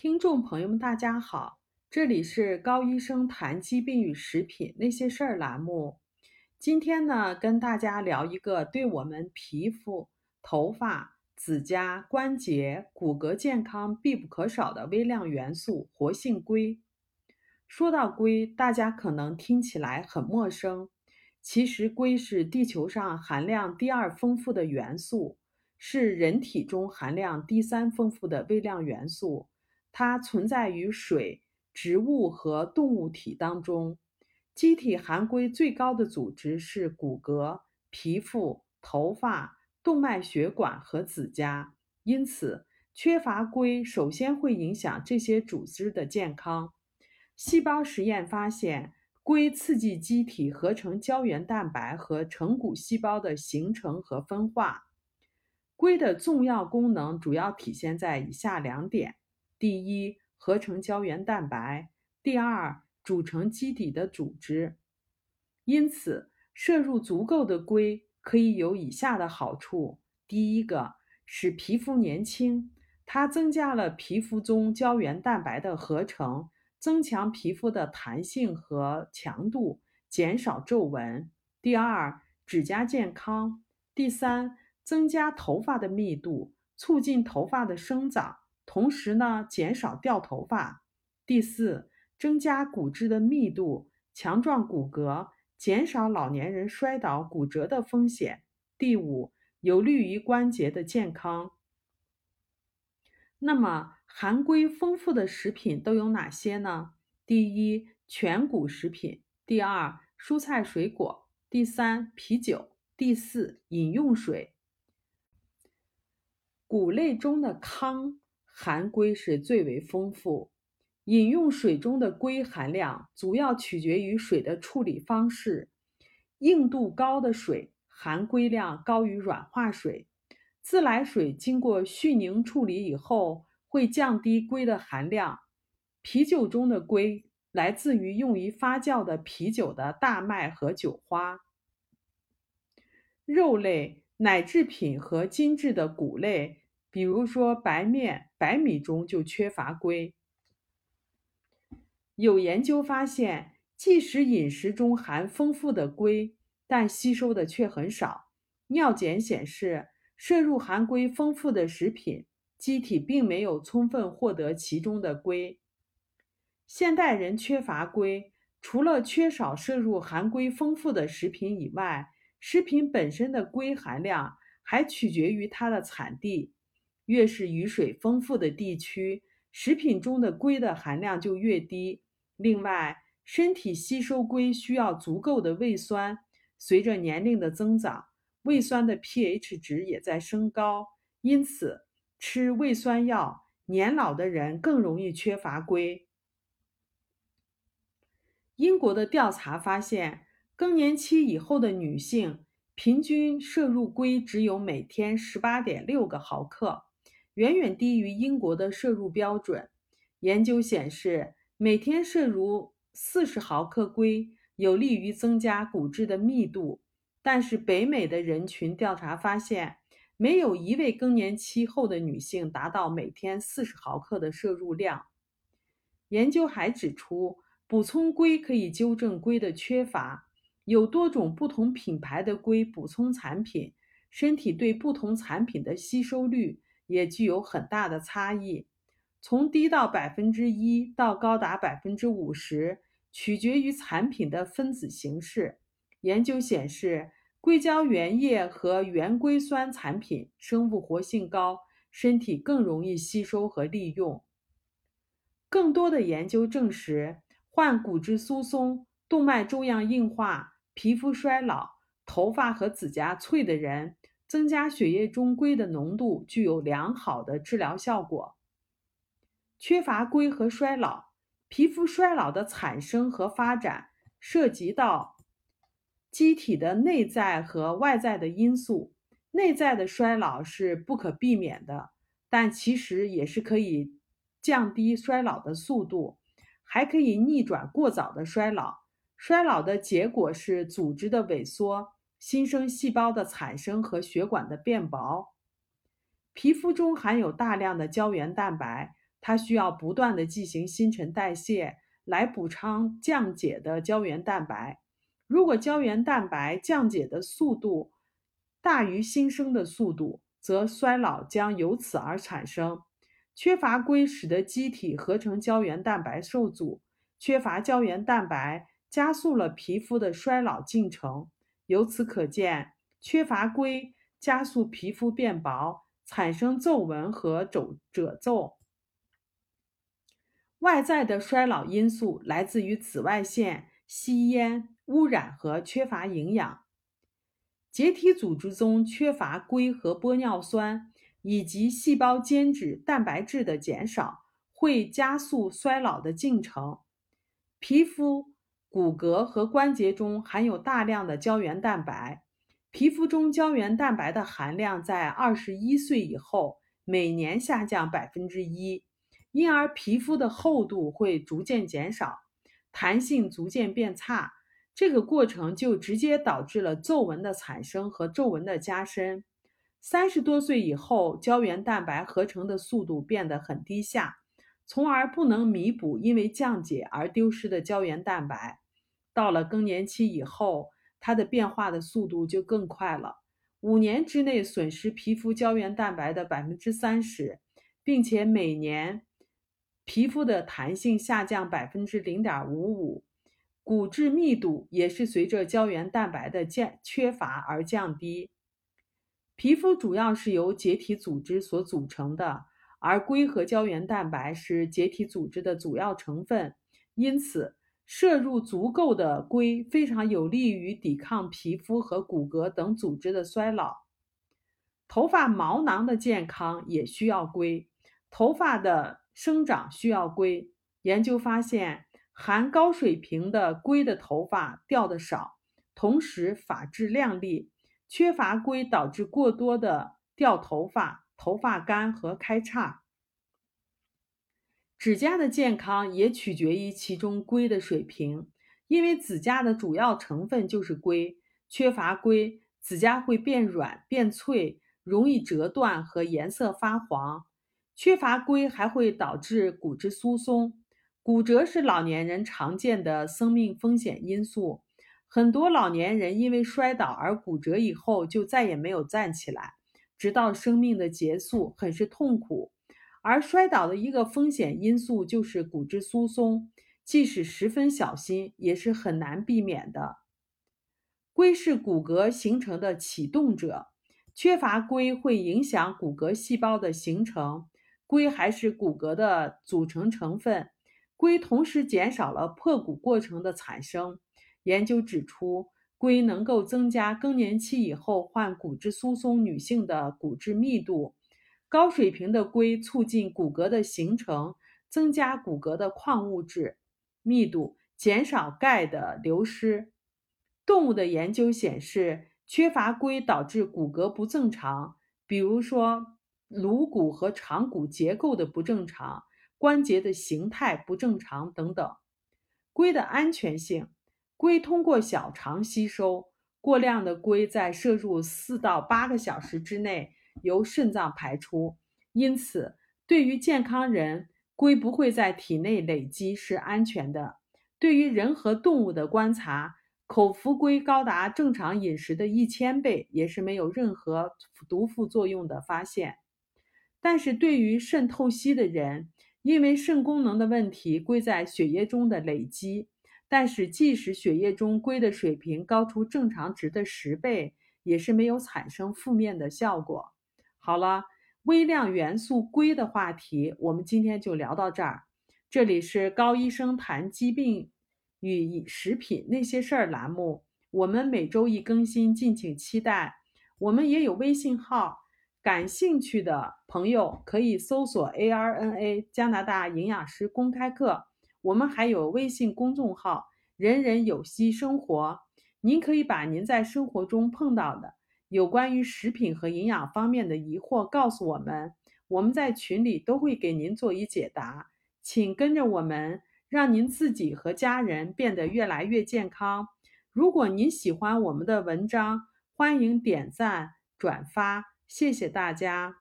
听众朋友们，大家好，这里是高医生谈疾病与食品那些事儿栏目。今天呢，跟大家聊一个对我们皮肤、头发、指甲、关节、骨骼健康必不可少的微量元素——活性硅。说到硅，大家可能听起来很陌生，其实硅是地球上含量第二丰富的元素，是人体中含量第三丰富的微量元素。它存在于水、植物和动物体当中。机体含硅最高的组织是骨骼、皮肤、头发、动脉血管和指甲，因此缺乏硅首先会影响这些组织的健康。细胞实验发现，硅刺激机体合成胶原蛋白和成骨细胞的形成和分化。硅的重要功能主要体现在以下两点。第一，合成胶原蛋白；第二，组成基底的组织。因此，摄入足够的硅可以有以下的好处：第一个，使皮肤年轻，它增加了皮肤中胶原蛋白的合成，增强皮肤的弹性和强度，减少皱纹；第二，指甲健康；第三，增加头发的密度，促进头发的生长。同时呢，减少掉头发。第四，增加骨质的密度，强壮骨骼，减少老年人摔倒骨折的风险。第五，有利于关节的健康。那么，含硅丰富的食品都有哪些呢？第一，全谷食品；第二，蔬菜水果；第三，啤酒；第四，饮用水。谷类中的糠。含硅是最为丰富。饮用水中的硅含量主要取决于水的处理方式。硬度高的水含硅量高于软化水。自来水经过絮凝处理以后会降低硅的含量。啤酒中的硅来自于用于发酵的啤酒的大麦和酒花。肉类、奶制品和精致的谷类。比如说，白面、白米中就缺乏硅。有研究发现，即使饮食中含丰富的硅，但吸收的却很少。尿检显示，摄入含硅丰富的食品，机体并没有充分获得其中的硅。现代人缺乏硅，除了缺少摄入含硅丰富的食品以外，食品本身的硅含量还取决于它的产地。越是雨水丰富的地区，食品中的硅的含量就越低。另外，身体吸收硅需要足够的胃酸。随着年龄的增长，胃酸的 pH 值也在升高，因此吃胃酸药，年老的人更容易缺乏硅。英国的调查发现，更年期以后的女性平均摄入硅只有每天十八点六个毫克。远远低于英国的摄入标准。研究显示，每天摄入四十毫克硅有利于增加骨质的密度。但是，北美的人群调查发现，没有一位更年期后的女性达到每天四十毫克的摄入量。研究还指出，补充硅可以纠正硅的缺乏。有多种不同品牌的硅补充产品，身体对不同产品的吸收率。也具有很大的差异，从低到百分之一到高达百分之五十，取决于产品的分子形式。研究显示，硅胶原液和原硅酸产品生物活性高，身体更容易吸收和利用。更多的研究证实，患骨质疏松、动脉粥样硬化、皮肤衰老、头发和指甲脆的人。增加血液中硅的浓度具有良好的治疗效果。缺乏硅和衰老，皮肤衰老的产生和发展涉及到机体的内在和外在的因素。内在的衰老是不可避免的，但其实也是可以降低衰老的速度，还可以逆转过早的衰老。衰老的结果是组织的萎缩。新生细胞的产生和血管的变薄，皮肤中含有大量的胶原蛋白，它需要不断的进行新陈代谢来补偿降解的胶原蛋白。如果胶原蛋白降解的速度大于新生的速度，则衰老将由此而产生。缺乏硅使得机体合成胶原蛋白受阻，缺乏胶原蛋白加速了皮肤的衰老进程。由此可见，缺乏硅加速皮肤变薄，产生皱纹和褶褶皱。外在的衰老因素来自于紫外线、吸烟、污染和缺乏营养。结缔组织中缺乏硅和玻尿酸，以及细胞间质蛋白质的减少，会加速衰老的进程。皮肤、骨骼和关节中含有大量的胶原蛋白，皮肤中胶原蛋白的含量在二十一岁以后每年下降百分之一，因而皮肤的厚度会逐渐减少，弹性逐渐变差。这个过程就直接导致了皱纹的产生和皱纹的加深。三十多岁以后，胶原蛋白合成的速度变得很低下，从而不能弥补因为降解而丢失的胶原蛋白。到了更年期以后，它的变化的速度就更快了，五年之内损失皮肤胶原蛋白的百分之三十，并且每年皮肤的弹性下降百分之零点五五。骨质密度也是随着胶原蛋白的降缺乏而降低。皮肤主要是由结缔组织所组成的，而硅和胶原蛋白是结缔组织的主要成分，因此摄入足够的硅非常有利于抵抗皮肤和骨骼等组织的衰老。头发毛囊的健康也需要硅，头发的生长需要硅。研究发现。含高水平的硅的头发掉的少，同时发质亮丽。缺乏硅导致过多的掉头发、头发干和开叉。指甲的健康也取决于其中硅的水平，因为指甲的主要成分就是硅。缺乏硅，指甲会变软、变脆，容易折断和颜色发黄。缺乏硅还会导致骨质疏松。骨折是老年人常见的生命风险因素，很多老年人因为摔倒而骨折以后就再也没有站起来，直到生命的结束，很是痛苦。而摔倒的一个风险因素就是骨质疏松，即使十分小心，也是很难避免的。硅是骨骼形成的启动者，缺乏硅会影响骨骼细胞的形成。硅还是骨骼的组成成分。硅同时减少了破骨过程的产生。研究指出，硅能够增加更年期以后患骨质疏松女性的骨质密度。高水平的硅促进骨骼的形成，增加骨骼的矿物质密度，减少钙的流失。动物的研究显示，缺乏硅导致骨骼不正常，比如说颅骨和长骨结构的不正常。关节的形态不正常等等。硅的安全性，硅通过小肠吸收，过量的硅在摄入四到八个小时之内由肾脏排出，因此对于健康人，硅不会在体内累积是安全的。对于人和动物的观察，口服硅高达正常饮食的一千倍，也是没有任何毒副作用的发现。但是对于肾透析的人，因为肾功能的问题，硅在血液中的累积，但是即使血液中硅的水平高出正常值的十倍，也是没有产生负面的效果。好了，微量元素硅的话题，我们今天就聊到这儿。这里是高医生谈疾病与食品那些事儿栏目，我们每周一更新，敬请期待。我们也有微信号。感兴趣的朋友可以搜索 ARNA 加拿大营养师公开课。我们还有微信公众号“人人有机生活”，您可以把您在生活中碰到的有关于食品和营养方面的疑惑告诉我们，我们在群里都会给您做一解答。请跟着我们，让您自己和家人变得越来越健康。如果您喜欢我们的文章，欢迎点赞转发。谢谢大家。